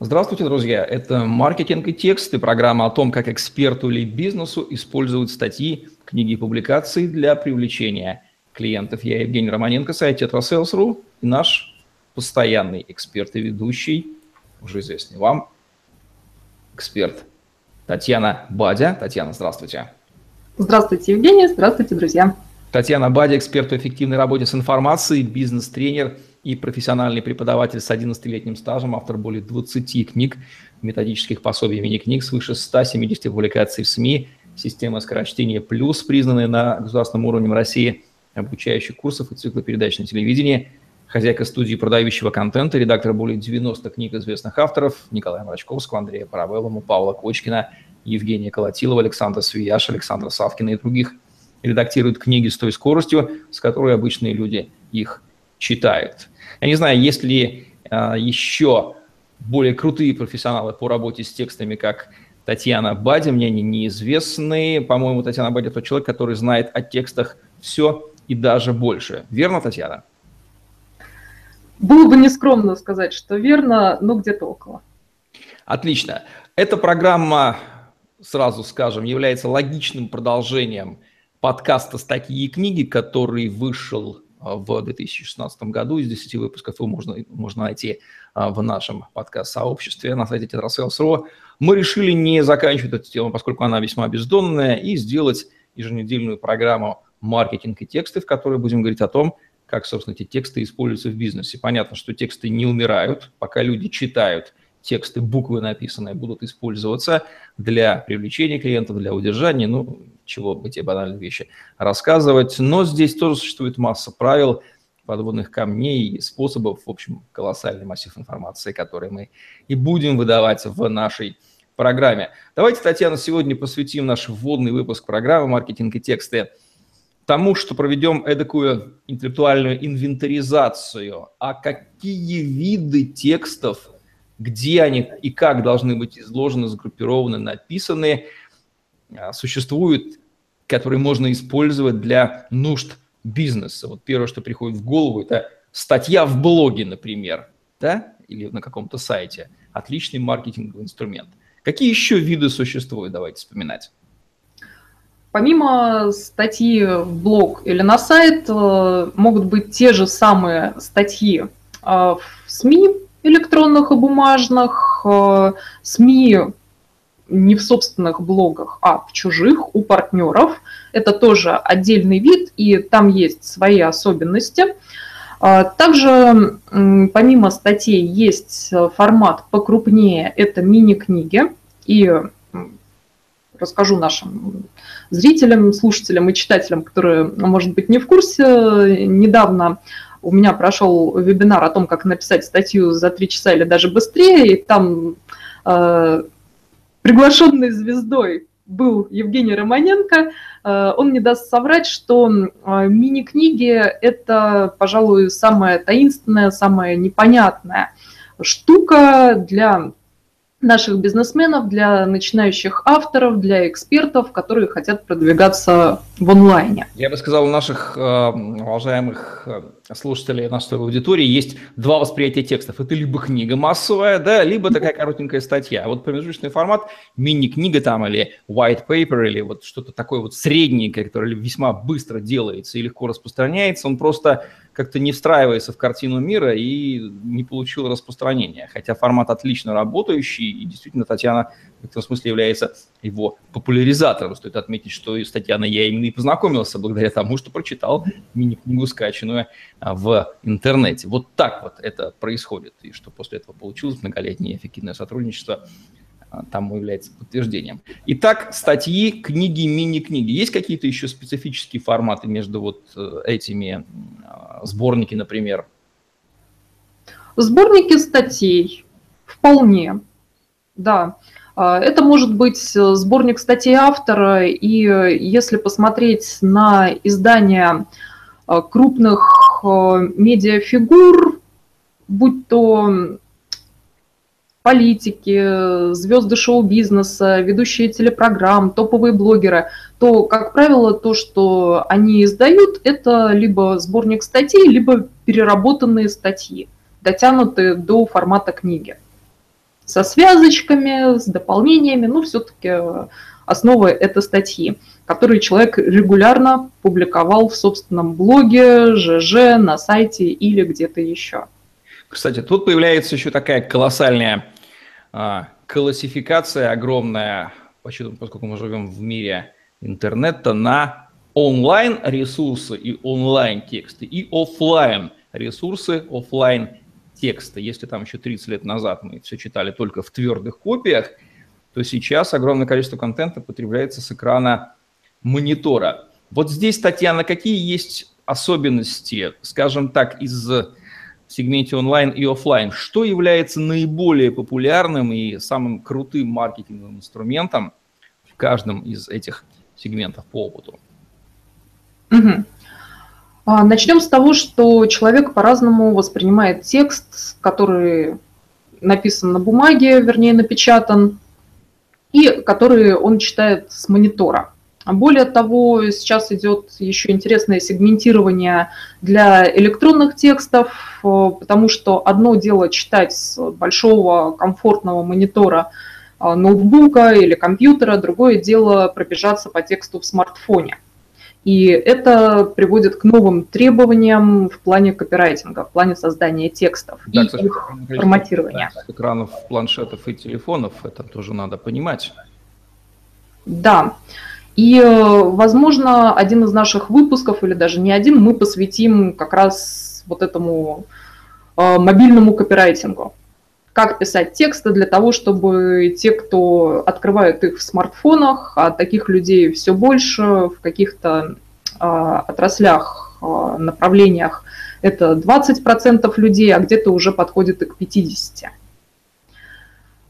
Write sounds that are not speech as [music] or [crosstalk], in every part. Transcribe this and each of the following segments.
Здравствуйте, друзья! Это «Маркетинг и тексты», программа о том, как эксперту или бизнесу используют статьи, книги и публикации для привлечения клиентов. Я Евгений Романенко, сайт Tetrasales.ru и наш постоянный эксперт и ведущий, уже известный вам, эксперт Татьяна Бадя. Татьяна, здравствуйте. Здравствуйте, Евгений. Здравствуйте, друзья. Татьяна Бадя, эксперт по эффективной работе с информацией, бизнес-тренер – и профессиональный преподаватель с 11-летним стажем, автор более 20 книг, методических пособий, мини-книг, свыше 170 публикаций в СМИ, система скорочтения плюс, признанная на государственном уровне России, обучающих курсов и цикла передач на телевидении, хозяйка студии продающего контента, редактор более 90 книг известных авторов, Николая Мрачковского, Андрея Паравеллому, Павла Кочкина, Евгения Колотилова, Александра Свияш, Александра Савкина и других. Редактирует книги с той скоростью, с которой обычные люди их читают. Я не знаю, есть ли а, еще более крутые профессионалы по работе с текстами, как Татьяна Бадя, мне они неизвестны. По-моему, Татьяна Бадя тот человек, который знает о текстах все и даже больше. Верно, Татьяна? Было бы нескромно сказать, что верно, но где-то около. Отлично. Эта программа, сразу скажем, является логичным продолжением подкаста «Статьи и книги», который вышел в 2016 году. Из 10 выпусков его можно, можно найти а, в нашем подкаст-сообществе на сайте Tetrasales.ru. Мы решили не заканчивать эту тему, поскольку она весьма бездонная, и сделать еженедельную программу «Маркетинг и тексты», в которой будем говорить о том, как, собственно, эти тексты используются в бизнесе. Понятно, что тексты не умирают, пока люди читают тексты, буквы написанные будут использоваться для привлечения клиентов, для удержания, ну, чего бы те банальные вещи рассказывать. Но здесь тоже существует масса правил, подводных камней и способов, в общем, колоссальный массив информации, который мы и будем выдавать в нашей программе. Давайте, Татьяна, сегодня посвятим наш вводный выпуск программы «Маркетинг и тексты» тому, что проведем эдакую интеллектуальную инвентаризацию, а какие виды текстов, где они и как должны быть изложены, сгруппированы, написаны – а, существуют, которые можно использовать для нужд бизнеса. Вот первое, что приходит в голову, это статья в блоге, например, да, или на каком-то сайте. Отличный маркетинговый инструмент. Какие еще виды существуют, давайте вспоминать. Помимо статьи в блог или на сайт, э, могут быть те же самые статьи э, в СМИ электронных и бумажных, э, СМИ не в собственных блогах, а в чужих, у партнеров. Это тоже отдельный вид, и там есть свои особенности. А, также помимо статей есть формат покрупнее, это мини-книги. И расскажу нашим зрителям, слушателям и читателям, которые, может быть, не в курсе, недавно у меня прошел вебинар о том, как написать статью за три часа или даже быстрее, и там а, приглашенной звездой был Евгений Романенко. Э, он не даст соврать, что э, мини-книги – это, пожалуй, самая таинственная, самая непонятная штука для наших бизнесменов, для начинающих авторов, для экспертов, которые хотят продвигаться в онлайне. Я бы сказал, у наших э, уважаемых э, слушателей, нашей аудитории есть два восприятия текстов. Это либо книга массовая, да, либо такая коротенькая статья. Вот промежуточный формат, мини-книга там или white paper, или вот что-то такое вот средненькое, которое весьма быстро делается и легко распространяется, он просто как-то не встраивается в картину мира и не получил распространения. Хотя формат отлично работающий, и действительно Татьяна в этом смысле является его популяризатором. Стоит отметить, что и с Татьяной я именно и познакомился благодаря тому, что прочитал мини-книгу, скачанную а, в интернете. Вот так вот это происходит, и что после этого получилось многолетнее эффективное сотрудничество а, тому является подтверждением. Итак, статьи, книги, мини-книги. Есть какие-то еще специфические форматы между вот э, этими а, сборники, например? Сборники статей вполне, да. А, это может быть э, сборник статей автора, и э, если посмотреть на издания крупных медиафигур, будь то политики, звезды шоу-бизнеса, ведущие телепрограмм, топовые блогеры, то, как правило, то, что они издают, это либо сборник статей, либо переработанные статьи, дотянутые до формата книги. Со связочками, с дополнениями, но все-таки основа это статьи, которые человек регулярно публиковал в собственном блоге, ЖЖ, на сайте или где-то еще. Кстати, тут появляется еще такая колоссальная а, классификация огромная, поскольку мы живем в мире интернета, на онлайн-ресурсы и онлайн-тексты, и офлайн ресурсы, офлайн тексты. Если там еще 30 лет назад мы все читали только в твердых копиях, то сейчас огромное количество контента потребляется с экрана монитора. Вот здесь, Татьяна, какие есть особенности, скажем так, из сегменте онлайн и офлайн, что является наиболее популярным и самым крутым маркетинговым инструментом в каждом из этих сегментов по опыту? Угу. Начнем с того, что человек по-разному воспринимает текст, который написан на бумаге, вернее напечатан, и который он читает с монитора. Более того, сейчас идет еще интересное сегментирование для электронных текстов, э, потому что одно дело читать с большого комфортного монитора э, ноутбука или компьютера, другое дело пробежаться по тексту в смартфоне. И это приводит к новым требованиям в плане копирайтинга, в плане создания текстов да, и кстати, их форматирования. Экранов планшетов и телефонов, это тоже надо понимать. Да. И, э, возможно, один из наших выпусков, или даже не один, мы посвятим как раз вот этому э, мобильному копирайтингу. Как писать тексты для того, чтобы те, кто открывают их в смартфонах, а таких людей все больше в каких-то э, отраслях, направлениях, это 20% людей, а где-то уже подходит и к 50%.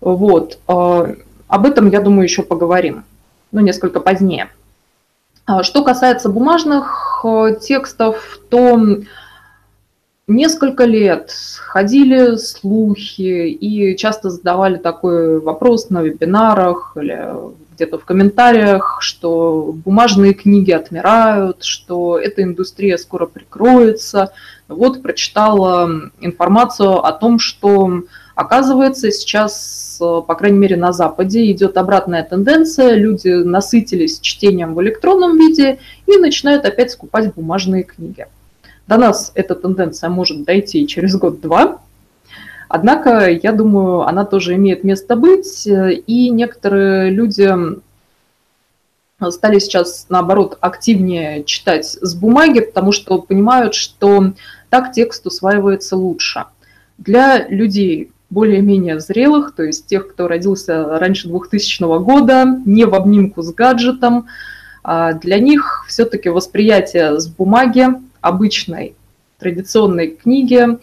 Вот. Об этом, я думаю, еще поговорим ну, несколько позднее. Что касается бумажных э, текстов, то несколько лет ходили слухи и часто задавали такой вопрос на вебинарах или где-то в комментариях, что бумажные книги отмирают, что эта индустрия скоро прикроется. Вот прочитала информацию о том, что оказывается сейчас по крайней мере, на Западе идет обратная тенденция. Люди насытились чтением в электронном виде и начинают опять скупать бумажные книги. До нас эта тенденция может дойти через год-два, Однако, я думаю, она тоже имеет место быть, и некоторые люди стали сейчас, наоборот, активнее читать с бумаги, потому что понимают, что так текст усваивается лучше. Для людей, более-менее зрелых, то есть тех, кто родился раньше 2000 года, не в обнимку с гаджетом. А для них все-таки восприятие с бумаги, обычной традиционной книги,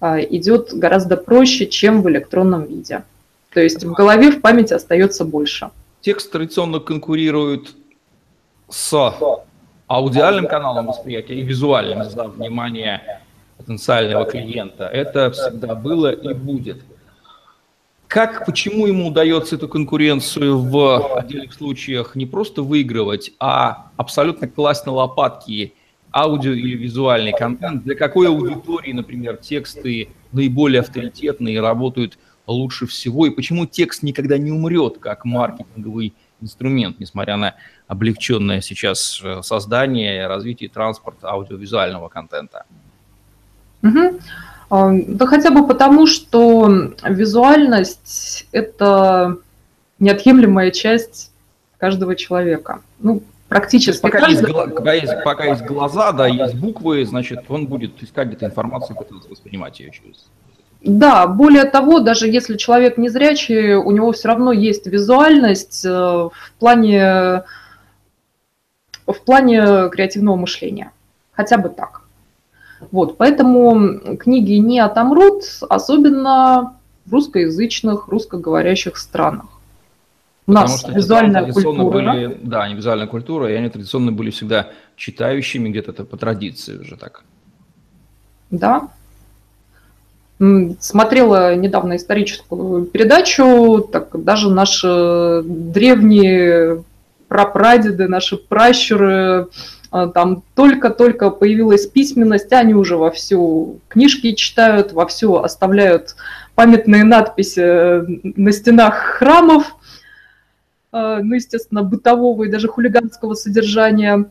а, идет гораздо проще, чем в электронном виде. То есть в голове, в памяти остается больше. Текст традиционно конкурирует с аудиальным каналом восприятия и визуальным, за внимание потенциального клиента. Это всегда было и будет. Как, почему ему удается эту конкуренцию в отдельных случаях не просто выигрывать, а абсолютно класть на лопатки аудио или визуальный контент? Для какой аудитории, например, тексты наиболее авторитетные и работают лучше всего? И почему текст никогда не умрет как маркетинговый инструмент, несмотря на облегченное сейчас э, создание и развитие транспорта аудиовизуального контента? Угу. Да хотя бы потому, что визуальность – это неотъемлемая часть каждого человека. Ну, практически пока каждый... есть, пока, есть, пока есть глаза, да, есть буквы, значит, он будет искать где-то информацию, пытаться воспринимать ее через да, более того, даже если человек не зрячий, у него все равно есть визуальность э, в плане, в плане креативного мышления. Хотя бы так. Вот, поэтому книги не отомрут, особенно в русскоязычных, русскоговорящих странах. У Потому нас что визуальная культура. Были, да, они визуальная культура, и они традиционно были всегда читающими, где-то это по традиции уже так. Да. Смотрела недавно историческую передачу, так даже наши древние прапрадеды, наши пращуры а, там только-только появилась письменность, они уже вовсю книжки читают, вовсю оставляют памятные надписи на стенах храмов, ну, естественно, бытового и даже хулиганского содержания,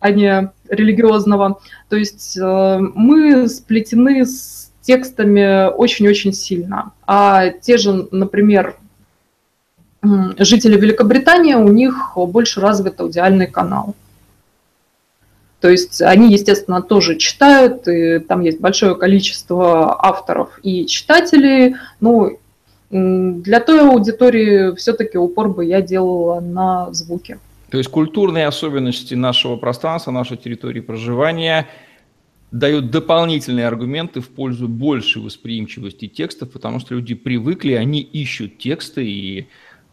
а не религиозного. То есть мы сплетены с текстами очень-очень сильно. А те же, например, жители Великобритании, у них больше развит аудиальный канал. То есть они, естественно, тоже читают, и там есть большое количество авторов и читателей. Ну, для той аудитории все-таки упор бы я делала на звуки. То есть культурные особенности нашего пространства, нашей территории проживания дают дополнительные аргументы в пользу большей восприимчивости текстов, потому что люди привыкли, они ищут тексты, и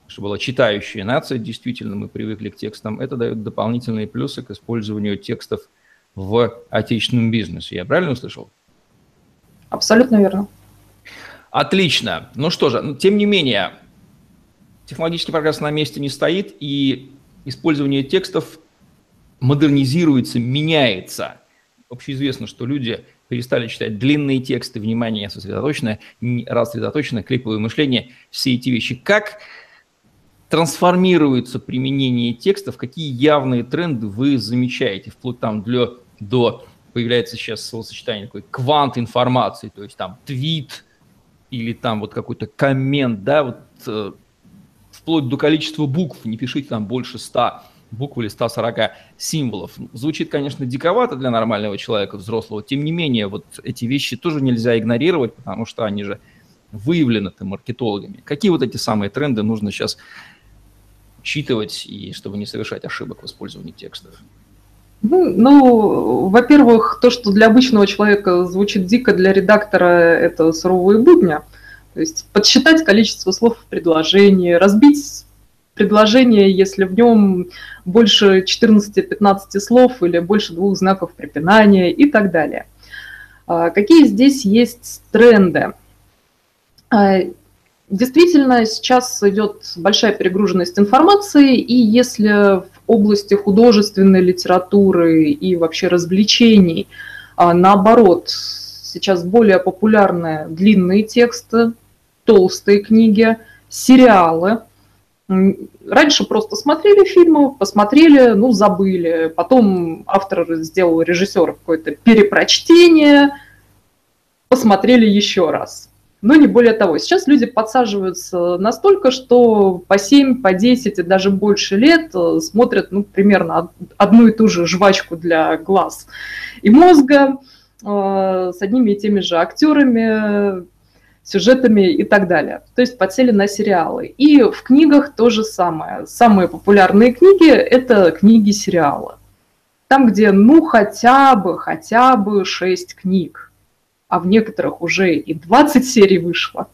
что была читающая нация, действительно мы привыкли к текстам, это дает дополнительные плюсы к использованию текстов в отечественном бизнесе. Я правильно услышал? Абсолютно верно. Отлично. Ну что же, тем не менее, технологический прогресс на месте не стоит, и использование текстов модернизируется, меняется. Общеизвестно, что люди перестали читать длинные тексты, внимание сосредоточенное, рассредоточенное, клиповое мышление, все эти вещи. Как трансформируется применение текстов, какие явные тренды вы замечаете, вплоть там для, до, появляется сейчас словосочетание такое, квант информации, то есть там твит или там вот какой-то коммент, да, вот э, вплоть до количества букв, не пишите там больше 100 букв или 140 символов. Звучит, конечно, диковато для нормального человека, взрослого, тем не менее, вот эти вещи тоже нельзя игнорировать, потому что они же выявлены маркетологами. Какие вот эти самые тренды нужно сейчас учитывать, и чтобы не совершать ошибок в использовании текстов? Ну, ну, во-первых, то, что для обычного человека звучит дико, для редактора это суровые будня. То есть подсчитать количество слов в предложении, разбить предложение, если в нем больше 14-15 слов или больше двух знаков препинания и так далее. А какие здесь есть тренды? А, Действительно, сейчас идет большая перегруженность информации, и если в области художественной литературы и вообще развлечений, а, наоборот, сейчас более популярны длинные тексты, толстые книги, сериалы. Раньше просто смотрели фильмы, посмотрели, ну, забыли. Потом автор сделал режиссер какое-то перепрочтение, посмотрели еще раз но не более того. Сейчас люди подсаживаются настолько, что по 7, по 10 и даже больше лет э, смотрят ну, примерно одну и ту же жвачку для глаз и мозга э, с одними и теми же актерами, сюжетами и так далее. То есть подсели на сериалы. И в книгах то же самое. Самые популярные книги – это книги-сериалы. Там, где ну хотя бы, хотя бы 6 книг а в некоторых уже и 20 серий вышло.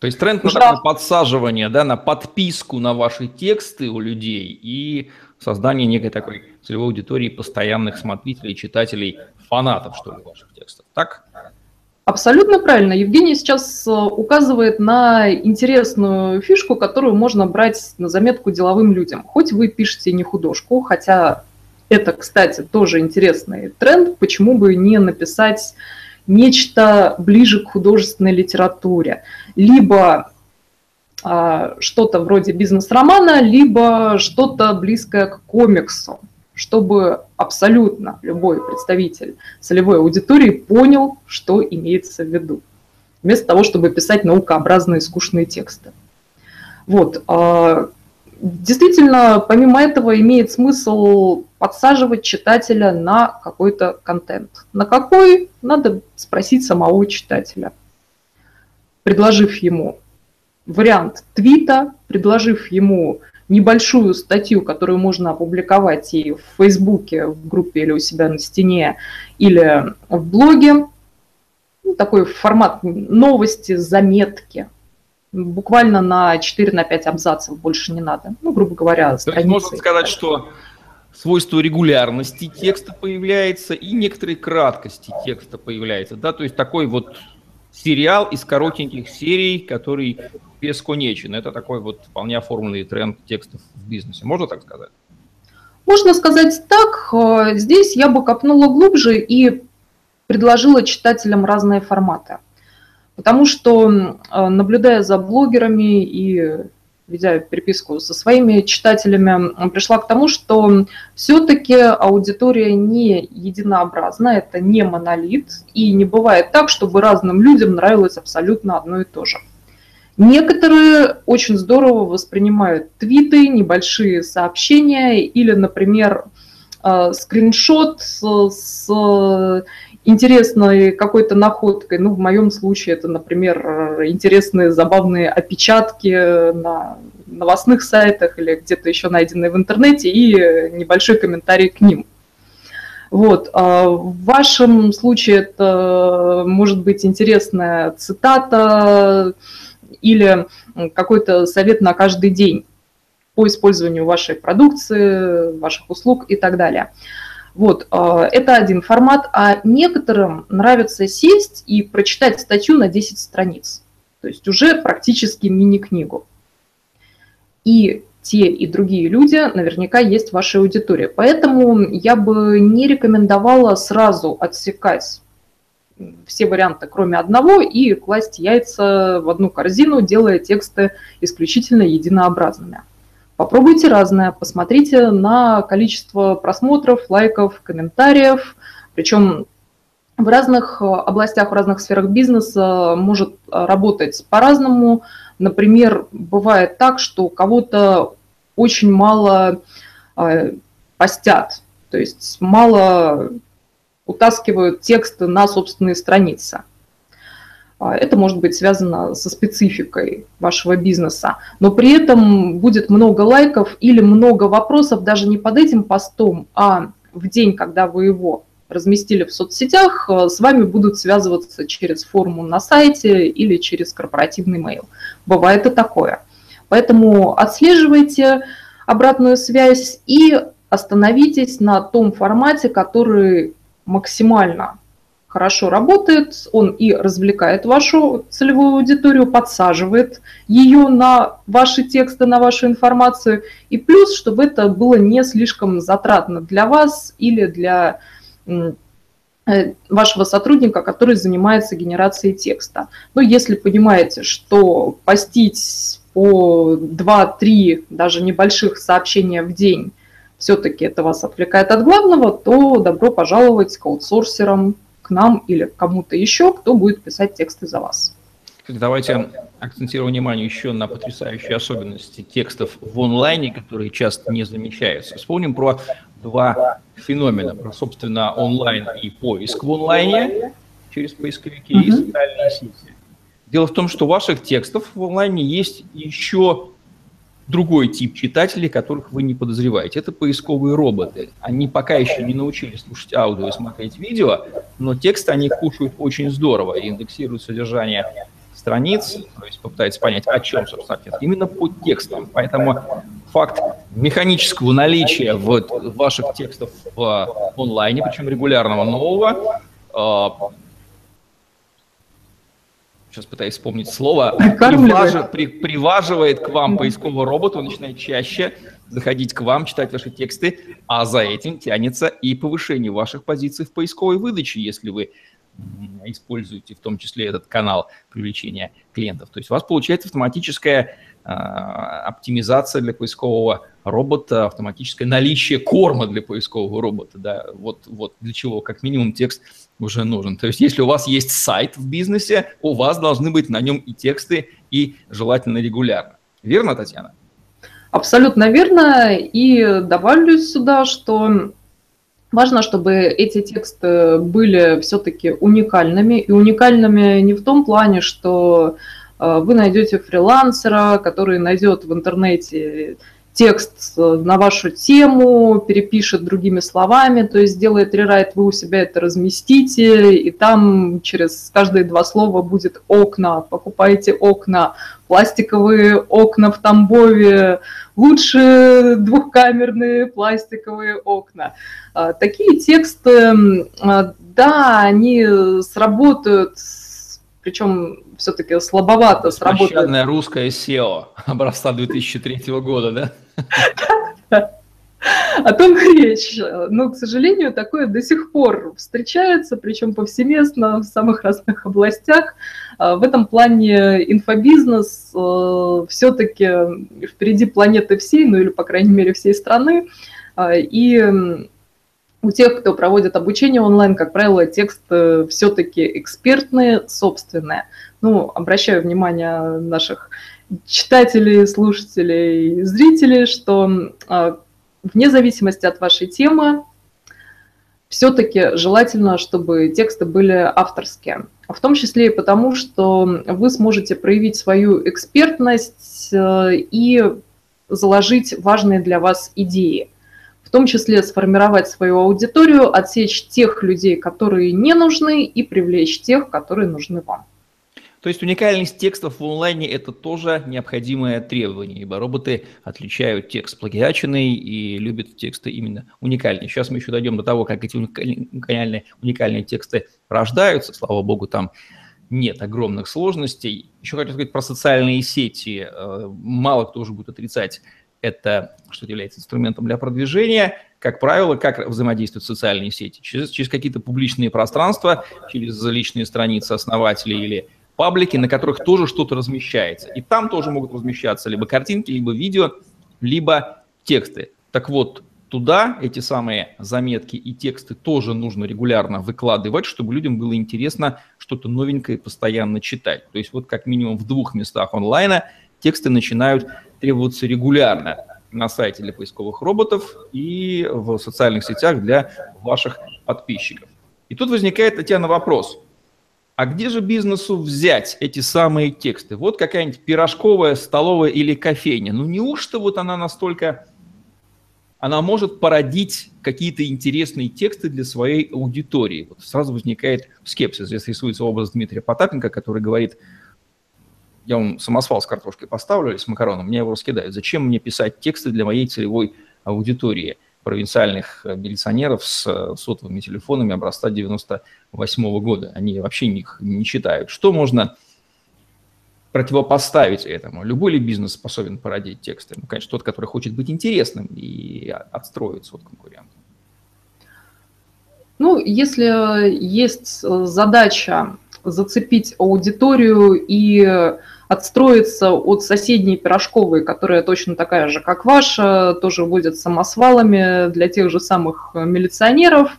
То есть тренд на такое подсаживание, да, на подписку на ваши тексты у людей и создание некой такой целевой аудитории постоянных смотрителей, читателей, фанатов, что ли, ваших текстов. Так? Абсолютно правильно. Евгений сейчас э, указывает на интересную фишку, которую можно брать на заметку деловым людям. Хоть вы пишете не художку, хотя это, кстати, тоже интересный тренд, почему бы не написать нечто ближе к художественной литературе. Либо а, что-то вроде бизнес-романа, либо что-то близкое к комиксу, чтобы абсолютно любой представитель целевой аудитории понял, что имеется в виду, вместо того, чтобы писать наукообразные скучные тексты. Вот. А, действительно, помимо этого, имеет смысл подсаживать читателя на какой-то контент. На какой, надо спросить самого читателя. Предложив ему вариант твита, предложив ему небольшую статью, которую можно опубликовать и в Фейсбуке, в группе или у себя на стене, или в блоге. Ну, такой формат новости, заметки – буквально на 4-5 на абзацев больше не надо. Ну, грубо говоря, страницы. То есть можно сказать, что свойство регулярности текста появляется и некоторой краткости текста появляется, да, то есть такой вот сериал из коротеньких серий, который бесконечен. Это такой вот вполне оформленный тренд текстов в бизнесе. Можно так сказать? Можно сказать так. Здесь я бы копнула глубже и предложила читателям разные форматы. Потому что, наблюдая за блогерами и ведя переписку со своими читателями, пришла к тому, что все-таки аудитория не единообразна, это не монолит, и не бывает так, чтобы разным людям нравилось абсолютно одно и то же. Некоторые очень здорово воспринимают твиты, небольшие сообщения или, например, э, скриншот с интересной какой-то находкой. Ну, в моем случае это, например, интересные забавные опечатки на новостных сайтах или где-то еще найденные в интернете и небольшой комментарий к ним. Вот. А в вашем случае это может быть интересная цитата или какой-то совет на каждый день по использованию вашей продукции, ваших услуг и так далее. Вот, а, это один формат, а некоторым нравится сесть и прочитать статью на 10 страниц, то есть уже практически мини-книгу. И те и другие люди наверняка есть в вашей аудитории. Поэтому я бы не рекомендовала сразу отсекать все варианты, кроме одного, и класть яйца в одну корзину, делая тексты исключительно единообразными. Попробуйте разное, посмотрите на количество просмотров, лайков, комментариев. Причем в разных областях, в разных сферах бизнеса может работать по-разному. Например, бывает так, что кого-то очень мало э, постят, то есть мало утаскивают тексты на собственные страницы. А, это может быть связано со спецификой вашего бизнеса, но при этом будет много лайков или много вопросов даже не под этим постом, а в день, когда вы его разместили в соцсетях, э, с вами будут связываться через форму на сайте или через корпоративный mail. Бывает и такое. Поэтому отслеживайте обратную связь и остановитесь на том формате, который максимально хорошо работает, он и развлекает вашу целевую аудиторию, подсаживает ее на ваши тексты, на вашу информацию, и плюс, чтобы это было не слишком затратно для вас или для э, вашего сотрудника, который занимается генерацией текста. Но если понимаете, что постить по 2-3 даже небольших сообщения в день все-таки это вас отвлекает от главного, то добро пожаловать к аутсорсерам, нам или кому-то еще, кто будет писать тексты за вас. Давайте акцентируем внимание еще на потрясающие особенности текстов в онлайне, которые часто не замечаются. Вспомним про два феномена, про, собственно, онлайн и поиск в онлайне через поисковики uh-huh. и социальные сети. Дело в том, что ваших текстов в онлайне есть еще другой тип читателей, которых вы не подозреваете. Это поисковые роботы. Они пока еще не научились слушать аудио и смотреть видео, но тексты они кушают очень здорово и индексируют содержание страниц, то есть попытаются понять, о чем, собственно, текст, именно по текстам. Поэтому факт механического наличия вот ваших текстов в онлайне, причем регулярного нового, а, сейчас пытаюсь вспомнить слово, приваж, при, приваживает к вам поискового робота, он начинает чаще заходить к вам, читать ваши тексты, а за этим тянется и повышение ваших позиций в поисковой выдаче, если вы используете в том числе этот канал привлечения клиентов. То есть у вас получается автоматическая а, оптимизация для поискового робота, автоматическое наличие корма для поискового робота. Да? Вот, вот для чего как минимум текст уже нужен. То есть если у вас есть сайт в бизнесе, у вас должны быть на нем и тексты, и желательно регулярно. Верно, Татьяна? Абсолютно верно. И добавлю сюда, что важно, чтобы эти тексты были все-таки уникальными. И уникальными не в том плане, что э, вы найдете фрилансера, который найдет в интернете текст э, на вашу тему, перепишет другими словами, то есть сделает рерайт, вы у себя это разместите, и там через каждые два слова будет окна, покупайте окна, пластиковые окна в Тамбове, лучше двухкамерные пластиковые окна. А, такие тексты, а, да, они сработают, причем все-таки слабовато сработает. Пощадное русское SEO образца 2003 года, да? о том речь. Но, к сожалению, такое до сих пор встречается, причем повсеместно в самых разных областях. А, в этом плане инфобизнес э, все-таки впереди планеты всей, ну или, по крайней мере, всей страны. А, и у тех, кто проводит обучение онлайн, как правило, тексты все-таки экспертные, собственные. Ну, обращаю внимание наших читателей, слушателей, зрителей, что а, вне зависимости от вашей темы, все-таки желательно, чтобы тексты были авторские. В том числе и потому, что вы сможете проявить свою экспертность э, и заложить важные для вас идеи. В том числе сформировать свою аудиторию, отсечь тех людей, которые не нужны, и привлечь тех, которые нужны вам. То есть уникальность текстов в онлайне – это тоже необходимое требование, ибо роботы отличают текст плагиаченный и любят тексты именно уникальные. Сейчас мы еще дойдем до того, как эти уникальные, уникальные тексты рождаются. Слава богу, там нет огромных сложностей. Еще хочу сказать про социальные сети. Э, мало кто уже будет отрицать это, что является инструментом для продвижения. Как правило, как взаимодействуют социальные сети? Через, через какие-то публичные пространства, через личные страницы основателей или паблики, на которых тоже что-то размещается. И там тоже могут размещаться либо картинки, либо видео, либо тексты. Так вот, туда эти самые заметки и тексты тоже нужно регулярно выкладывать, чтобы людям было интересно что-то новенькое постоянно читать. То есть вот как минимум в двух местах онлайна тексты начинают требоваться регулярно на сайте для поисковых роботов и в социальных сетях для ваших подписчиков. И тут возникает, Татьяна, вопрос – а где же бизнесу взять эти самые тексты? Вот какая-нибудь пирожковая, столовая или кофейня. Ну неужто вот она настолько... Она может породить какие-то интересные тексты для своей аудитории. Вот сразу возникает скепсис. Здесь рисуется образ Дмитрия Потапенко, который говорит, я вам самосвал с картошкой поставлю или с макароном, мне его раскидают. Зачем мне писать тексты для моей целевой аудитории? провинциальных э, милиционеров с э, сотовыми телефонами образца 98 -го года. Они вообще их не читают. Что можно противопоставить этому? Любой ли бизнес способен породить тексты? Ну, конечно, тот, который хочет быть интересным и отстроиться от конкурентов. Ну, если есть э, задача зацепить аудиторию и отстроиться от соседней пирожковой, которая точно такая же, как ваша, тоже водят самосвалами для тех же самых милиционеров,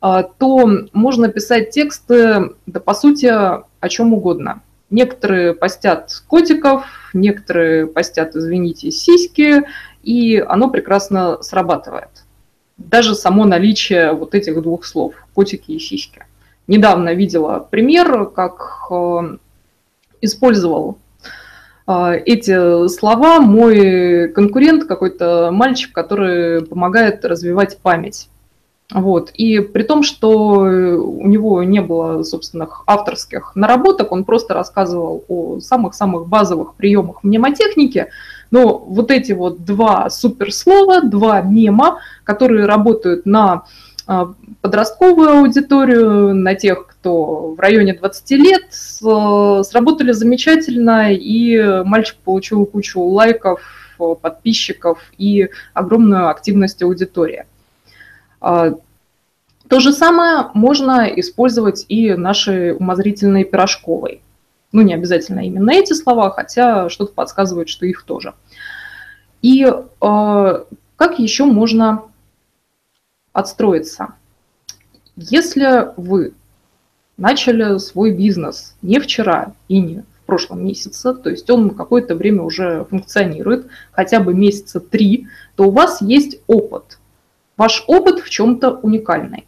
а, то можно писать тексты, да по сути, о чем угодно. Некоторые постят котиков, некоторые постят, извините, сиськи, и оно прекрасно срабатывает. Даже само наличие вот этих двух слов – котики и сиськи. Недавно видела пример, как э, использовал а, эти слова мой конкурент, какой-то мальчик, который помогает развивать память. Вот. И при том, что у него не было собственных авторских наработок, он просто рассказывал о самых-самых базовых приемах мнемотехники, но вот эти вот два суперслова, два мема, которые работают на подростковую аудиторию, на тех, кто в районе 20 лет, сработали замечательно, и мальчик получил кучу лайков, подписчиков и огромную активность аудитории. А, то же самое можно использовать и нашей умозрительной пирожковой. Ну, не обязательно именно эти слова, хотя что-то подсказывает, что их тоже. И э, как еще можно отстроиться. Если вы начали свой бизнес не вчера и не в прошлом месяце, то есть он какое-то время уже функционирует, хотя бы месяца три, то у вас есть опыт. Ваш опыт в чем-то уникальный.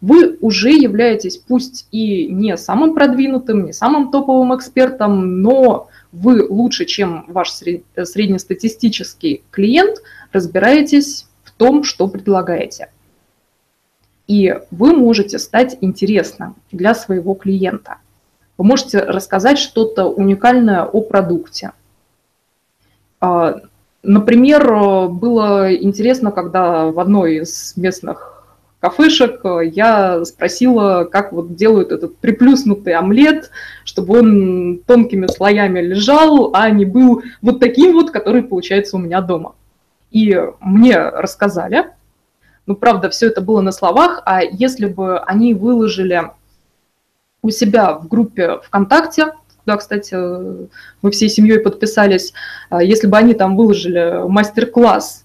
Вы уже являетесь пусть и не самым продвинутым, не самым топовым экспертом, но вы лучше, чем ваш среднестатистический клиент, разбираетесь в том, что предлагаете и вы можете стать интересным для своего клиента. Вы можете рассказать что-то уникальное о продукте. А, например, было интересно, когда в одной из местных кафешек я спросила, как вот делают этот приплюснутый омлет, чтобы он тонкими слоями лежал, а не был вот таким вот, который получается у меня дома. и мне рассказали, ну, правда, все это было на словах, а если бы они выложили у себя в группе ВКонтакте, куда, кстати, мы всей семьей подписались, а если бы они там выложили мастер-класс,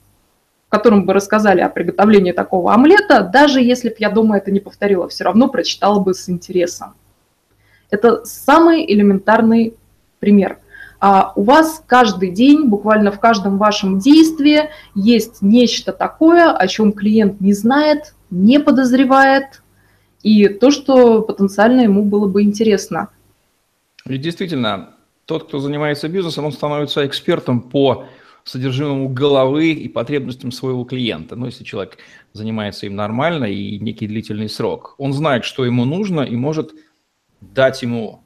в котором бы рассказали о приготовлении такого омлета, даже если бы я дома это не повторила, все равно прочитала бы с интересом. Это самый элементарный пример – у вас каждый день, буквально в каждом вашем действии есть нечто такое, о чем клиент не знает, не подозревает, и то, что потенциально ему было бы интересно. И действительно, тот, кто занимается бизнесом, он становится экспертом по содержимому головы и потребностям своего клиента. Ну, если человек занимается им нормально и некий длительный срок, он знает, что ему нужно и может дать ему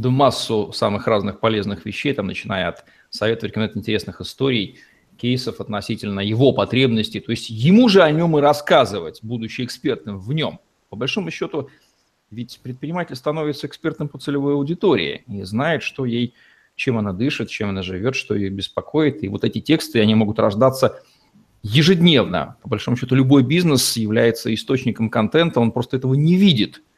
да массу самых разных полезных вещей, там, начиная от советов, рекомендаций, интересных историй, кейсов относительно его потребностей. То есть ему же о нем и рассказывать, будучи экспертом в нем. По большому счету, ведь предприниматель становится экспертом по целевой аудитории и знает, что ей, чем она дышит, чем она живет, что ее беспокоит. И вот эти тексты, они могут рождаться ежедневно. По большому счету, любой бизнес является источником контента, он просто этого не видит –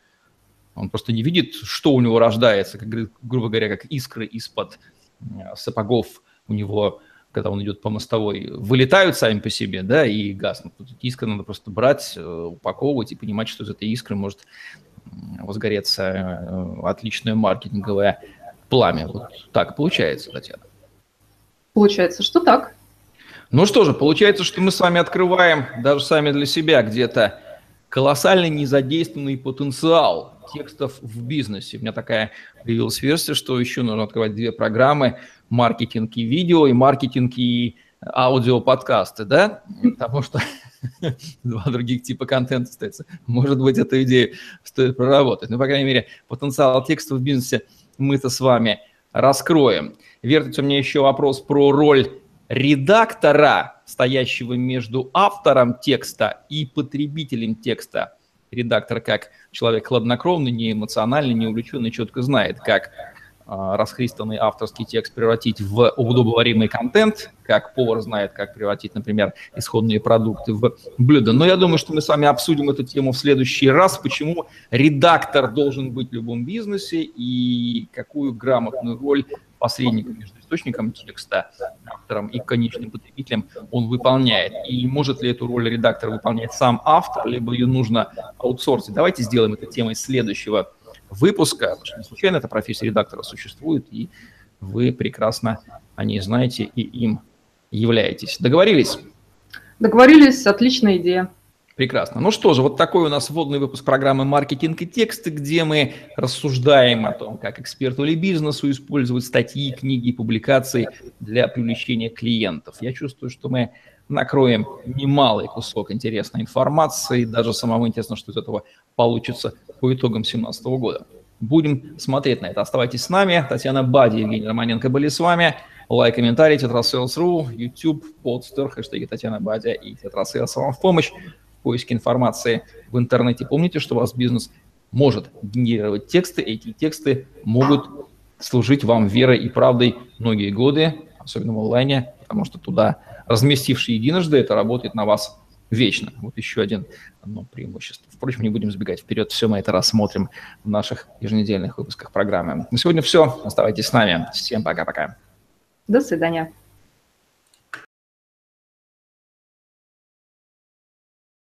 он просто не видит, что у него рождается, как, грубо говоря, как искры из-под э, сапогов у него, когда он идет по мостовой, вылетают сами по себе, да, и гаснут. Тут искры надо просто брать, э, упаковывать и понимать, что из этой искры может возгореться э, отличное маркетинговое пламя. Вот так получается, Татьяна. Получается, что так. Ну что же, получается, что мы с вами открываем даже сами для себя где-то колоссальный незадействованный потенциал текстов в бизнесе. У меня такая появилась версия, что еще нужно открывать две программы маркетинг и видео, и маркетинг и аудиоподкасты, да? Потому что [laughs] два других типа контента остается. Может быть, эту идею стоит проработать. Но, по крайней мере, потенциал текста в бизнесе мы-то с вами раскроем. Вертится у меня еще вопрос про роль редактора, стоящего между автором текста и потребителем текста редактор как человек хладнокровный, не эмоциональный, не увлеченный, четко знает, как э, расхристанный авторский текст превратить в удобоваримый контент, как повар знает, как превратить, например, исходные продукты в блюдо. Но я думаю, что мы с вами обсудим эту тему в следующий раз, почему редактор должен быть в любом бизнесе и какую грамотную роль посредника между источником текста, автором и конечным потребителем он выполняет. И может ли эту роль редактора выполнять сам автор, либо ее нужно аутсорсить. Давайте сделаем это темой следующего выпуска, потому что не случайно эта профессия редактора существует, и вы прекрасно о ней знаете и им являетесь. Договорились? Договорились, отличная идея. Прекрасно. Ну что же, вот такой у нас вводный выпуск программы «Маркетинг и тексты», где мы рассуждаем о том, как эксперту или бизнесу использовать статьи, книги публикации для привлечения клиентов. Я чувствую, что мы накроем немалый кусок интересной информации, даже самому интересно, что из этого получится по итогам 2017 года. Будем смотреть на это. Оставайтесь с нами. Татьяна Бадя, Евгений Романенко были с вами. Лайк, комментарий, tetrasales.ru, YouTube, Podster, хэштеги Татьяна Бадя и tetrasales вам в помощь поиске информации в интернете. Помните, что у вас бизнес может генерировать тексты, эти тексты могут служить вам верой и правдой многие годы, особенно в онлайне, потому что туда разместивший единожды, это работает на вас вечно. Вот еще один, одно преимущество. Впрочем, не будем сбегать вперед, все мы это рассмотрим в наших еженедельных выпусках программы. На сегодня все. Оставайтесь с нами. Всем пока-пока. До свидания.